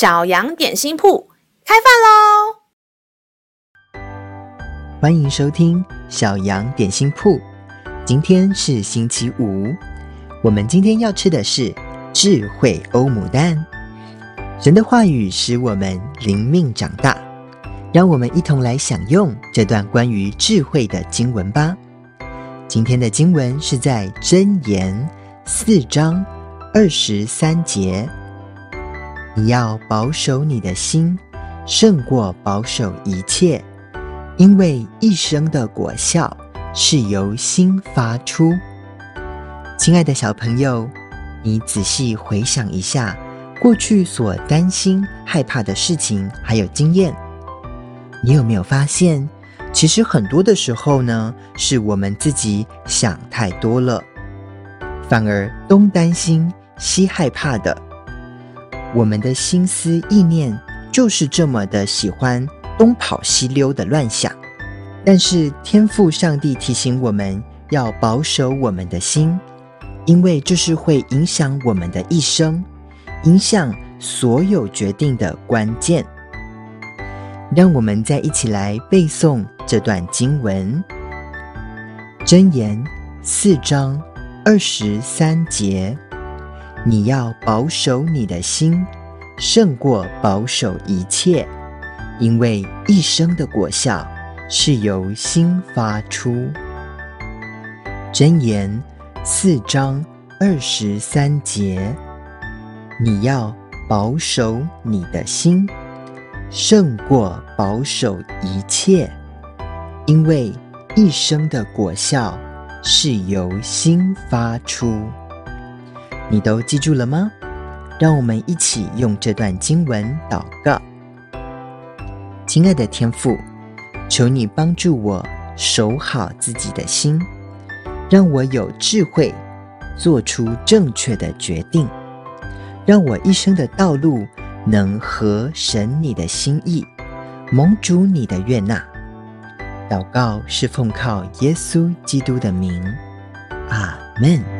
小羊点心铺开饭喽！欢迎收听小羊点心铺。今天是星期五，我们今天要吃的是智慧欧姆蛋。神的话语使我们灵命长大，让我们一同来享用这段关于智慧的经文吧。今天的经文是在箴言四章二十三节。你要保守你的心，胜过保守一切，因为一生的果效是由心发出。亲爱的小朋友，你仔细回想一下过去所担心、害怕的事情，还有经验，你有没有发现，其实很多的时候呢，是我们自己想太多了，反而东担心西害怕的。我们的心思意念就是这么的喜欢东跑西溜的乱想，但是天赋上帝提醒我们要保守我们的心，因为这是会影响我们的一生，影响所有决定的关键。让我们再一起来背诵这段经文，《箴言》四章二十三节。你要保守你的心，胜过保守一切，因为一生的果效是由心发出。箴言四章二十三节，你要保守你的心，胜过保守一切，因为一生的果效是由心发出。你都记住了吗？让我们一起用这段经文祷告。亲爱的天父，求你帮助我守好自己的心，让我有智慧做出正确的决定，让我一生的道路能合神你的心意，蒙主你的悦纳。祷告是奉靠耶稣基督的名，阿门。